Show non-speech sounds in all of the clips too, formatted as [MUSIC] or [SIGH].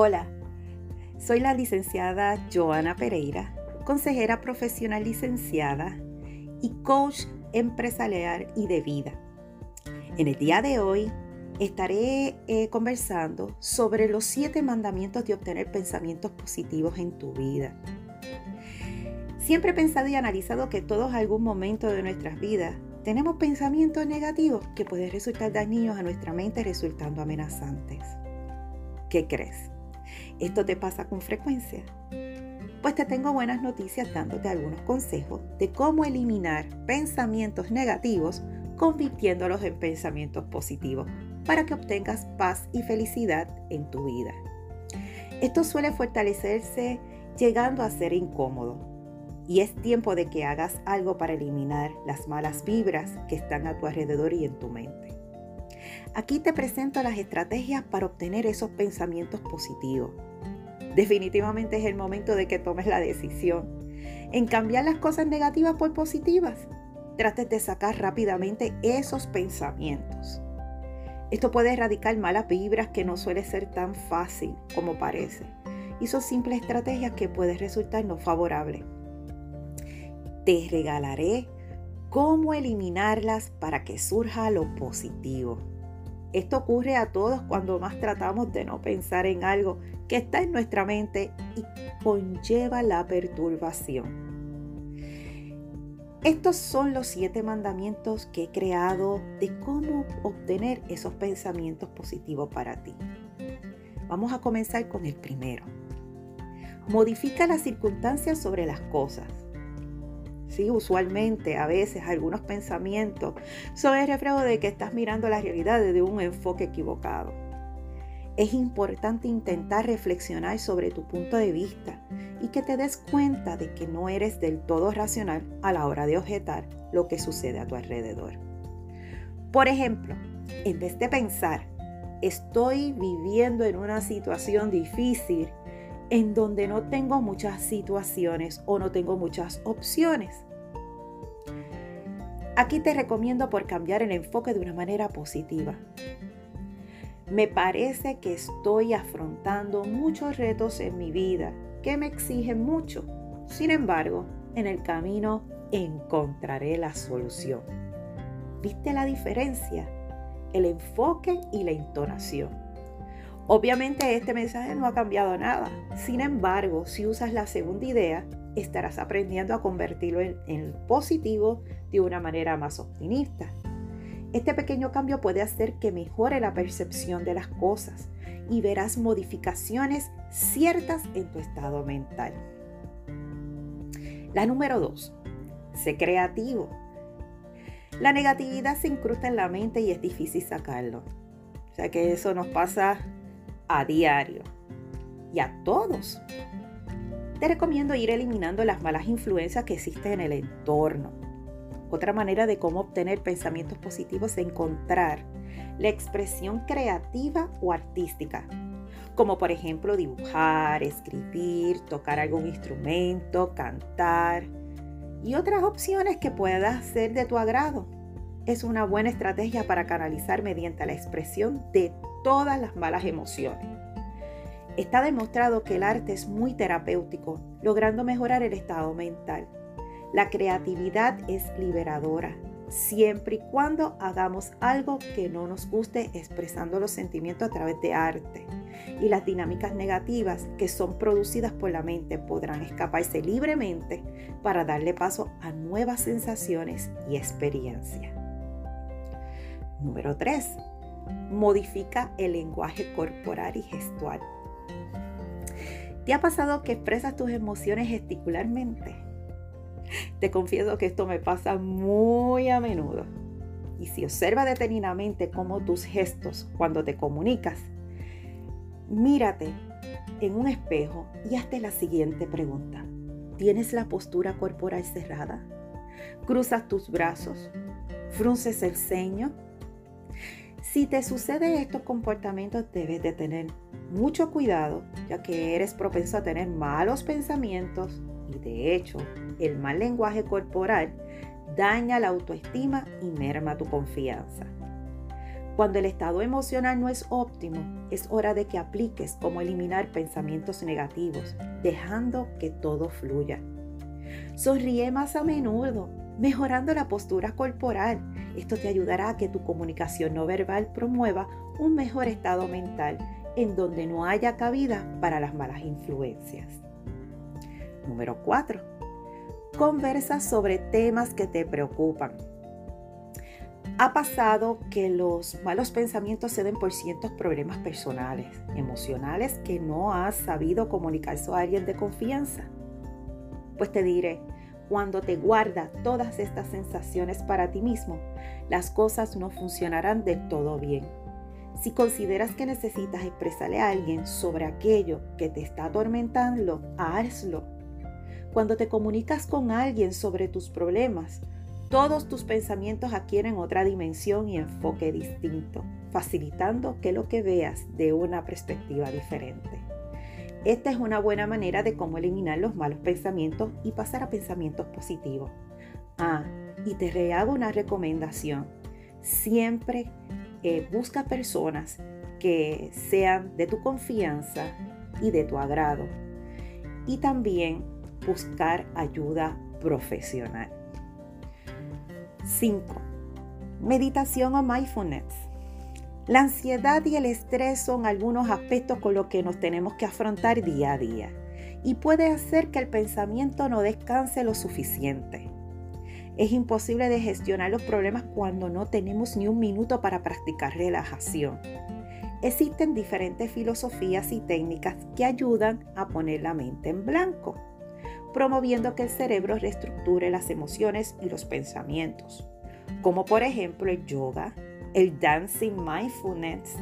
Hola, soy la licenciada Joana Pereira, consejera profesional licenciada y coach empresarial y de vida. En el día de hoy estaré eh, conversando sobre los siete mandamientos de obtener pensamientos positivos en tu vida. Siempre he pensado y analizado que todos algún momento de nuestras vidas tenemos pensamientos negativos que pueden resultar dañinos a nuestra mente resultando amenazantes. ¿Qué crees? ¿Esto te pasa con frecuencia? Pues te tengo buenas noticias dándote algunos consejos de cómo eliminar pensamientos negativos convirtiéndolos en pensamientos positivos para que obtengas paz y felicidad en tu vida. Esto suele fortalecerse llegando a ser incómodo, y es tiempo de que hagas algo para eliminar las malas vibras que están a tu alrededor y en tu mente. Aquí te presento las estrategias para obtener esos pensamientos positivos. Definitivamente es el momento de que tomes la decisión en cambiar las cosas negativas por positivas. Trates de sacar rápidamente esos pensamientos. Esto puede erradicar malas vibras que no suele ser tan fácil como parece. Y son simples estrategias que pueden resultar no favorables te regalaré cómo eliminarlas para que surja lo positivo. Esto ocurre a todos cuando más tratamos de no pensar en algo que está en nuestra mente y conlleva la perturbación. Estos son los siete mandamientos que he creado de cómo obtener esos pensamientos positivos para ti. Vamos a comenzar con el primero. Modifica las circunstancias sobre las cosas. Sí, usualmente, a veces, algunos pensamientos son el reflejo de que estás mirando la realidad desde un enfoque equivocado. Es importante intentar reflexionar sobre tu punto de vista y que te des cuenta de que no eres del todo racional a la hora de objetar lo que sucede a tu alrededor. Por ejemplo, en vez de pensar, estoy viviendo en una situación difícil en donde no tengo muchas situaciones o no tengo muchas opciones. Aquí te recomiendo por cambiar el enfoque de una manera positiva. Me parece que estoy afrontando muchos retos en mi vida que me exigen mucho. Sin embargo, en el camino encontraré la solución. ¿Viste la diferencia? El enfoque y la entonación. Obviamente este mensaje no ha cambiado nada. Sin embargo, si usas la segunda idea, estarás aprendiendo a convertirlo en, positivo de una manera más optimista. Este pequeño cambio puede hacer que mejore la percepción de las cosas y verás modificaciones ciertas en tu estado mental. La número 2. Sé creativo. La negatividad se incrusta en la mente y es difícil sacarlo. O sea que eso nos pasa a diario y a todos. Te recomiendo ir eliminando las malas influencias que existen en el entorno. Otra manera de cómo obtener pensamientos positivos es encontrar la expresión creativa o artística, como por ejemplo dibujar, escribir, tocar algún instrumento, cantar y otras opciones que puedas ser de tu agrado. Es una buena estrategia para canalizar mediante la expresión de todas las malas emociones. Está demostrado que el arte es muy terapéutico, logrando mejorar el estado mental. La creatividad es liberadora, siempre y cuando hagamos algo que no nos guste expresando los sentimientos a través de arte. Y las dinámicas negativas que son producidas por la mente podrán escaparse libremente para darle paso a nuevas sensaciones y experiencias. Número 3 modifica el lenguaje corporal y gestual. ¿Te ha pasado que expresas tus emociones gesticularmente? Te confieso que esto me pasa muy a menudo. Y si observa detenidamente cómo tus gestos cuando te comunicas, mírate en un espejo y hazte la siguiente pregunta. ¿Tienes la postura corporal cerrada? ¿Cruzas tus brazos? ¿Frunces el ceño? Si te sucede estos comportamientos debes de tener mucho cuidado ya que eres propenso a tener malos pensamientos y de hecho el mal lenguaje corporal daña la autoestima y merma tu confianza. Cuando el estado emocional no es óptimo, es hora de que apliques cómo eliminar pensamientos negativos, dejando que todo fluya. Sonríe más a menudo, mejorando la postura corporal. Esto te ayudará a que tu comunicación no verbal promueva un mejor estado mental en donde no haya cabida para las malas influencias. Número 4. Conversa sobre temas que te preocupan. Ha pasado que los malos pensamientos se den por ciertos problemas personales, emocionales que no has sabido comunicarse a alguien de confianza. Pues te diré, cuando te guardas todas estas sensaciones para ti mismo, las cosas no funcionarán del todo bien. Si consideras que necesitas expresarle a alguien sobre aquello que te está atormentando, hazlo. Cuando te comunicas con alguien sobre tus problemas, todos tus pensamientos adquieren otra dimensión y enfoque distinto, facilitando que lo que veas de una perspectiva diferente. Esta es una buena manera de cómo eliminar los malos pensamientos y pasar a pensamientos positivos. Ah, y te rehago una recomendación. Siempre eh, busca personas que sean de tu confianza y de tu agrado. Y también buscar ayuda profesional. 5. Meditación o mindfulness. La ansiedad y el estrés son algunos aspectos con los que nos tenemos que afrontar día a día y puede hacer que el pensamiento no descanse lo suficiente. Es imposible de gestionar los problemas cuando no tenemos ni un minuto para practicar relajación. Existen diferentes filosofías y técnicas que ayudan a poner la mente en blanco promoviendo que el cerebro reestructure las emociones y los pensamientos, como por ejemplo el yoga, el dancing mindfulness,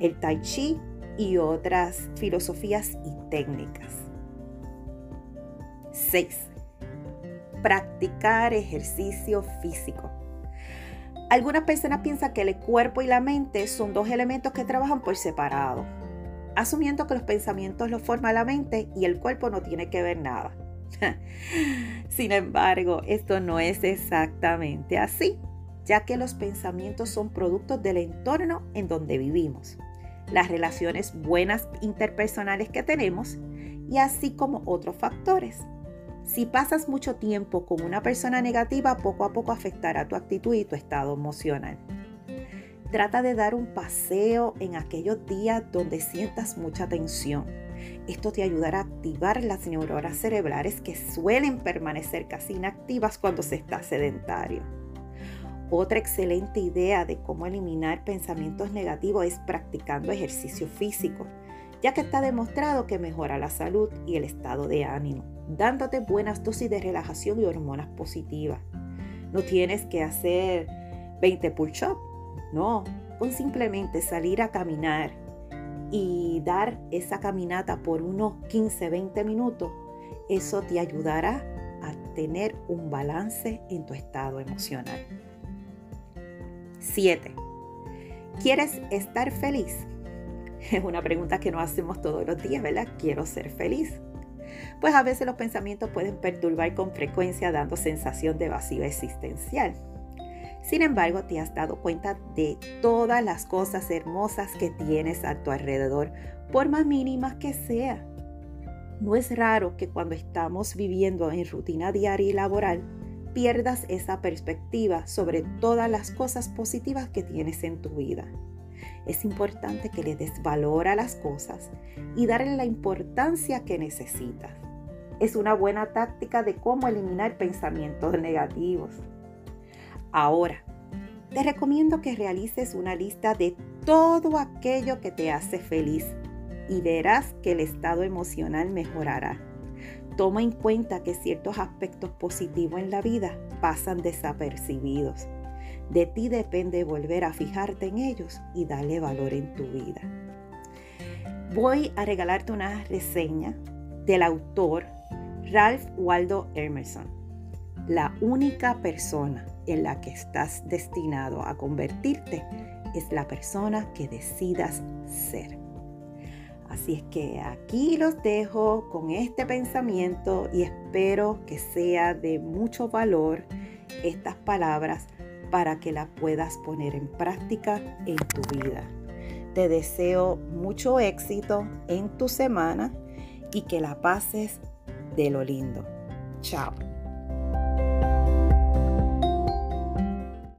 el tai chi y otras filosofías y técnicas. 6. Practicar ejercicio físico. Algunas personas piensan que el cuerpo y la mente son dos elementos que trabajan por separado, asumiendo que los pensamientos los forma la mente y el cuerpo no tiene que ver nada. [LAUGHS] Sin embargo, esto no es exactamente así, ya que los pensamientos son productos del entorno en donde vivimos, las relaciones buenas interpersonales que tenemos y así como otros factores. Si pasas mucho tiempo con una persona negativa, poco a poco afectará tu actitud y tu estado emocional. Trata de dar un paseo en aquellos días donde sientas mucha tensión esto te ayudará a activar las neuronas cerebrales que suelen permanecer casi inactivas cuando se está sedentario. Otra excelente idea de cómo eliminar pensamientos negativos es practicando ejercicio físico, ya que está demostrado que mejora la salud y el estado de ánimo, dándote buenas dosis de relajación y hormonas positivas. No tienes que hacer 20 push-ups, no, con simplemente salir a caminar, y dar esa caminata por unos 15, 20 minutos, eso te ayudará a tener un balance en tu estado emocional. 7. ¿Quieres estar feliz? Es una pregunta que nos hacemos todos los días, ¿verdad? Quiero ser feliz. Pues a veces los pensamientos pueden perturbar con frecuencia dando sensación de vacío existencial. Sin embargo, te has dado cuenta de todas las cosas hermosas que tienes a tu alrededor, por más mínimas que sean. No es raro que cuando estamos viviendo en rutina diaria y laboral, pierdas esa perspectiva sobre todas las cosas positivas que tienes en tu vida. Es importante que le des valor a las cosas y darle la importancia que necesitas. Es una buena táctica de cómo eliminar pensamientos negativos. Ahora, te recomiendo que realices una lista de todo aquello que te hace feliz y verás que el estado emocional mejorará. Toma en cuenta que ciertos aspectos positivos en la vida pasan desapercibidos. De ti depende volver a fijarte en ellos y darle valor en tu vida. Voy a regalarte una reseña del autor Ralph Waldo Emerson, la única persona en la que estás destinado a convertirte es la persona que decidas ser. Así es que aquí los dejo con este pensamiento y espero que sea de mucho valor estas palabras para que la puedas poner en práctica en tu vida. Te deseo mucho éxito en tu semana y que la pases de lo lindo. Chao.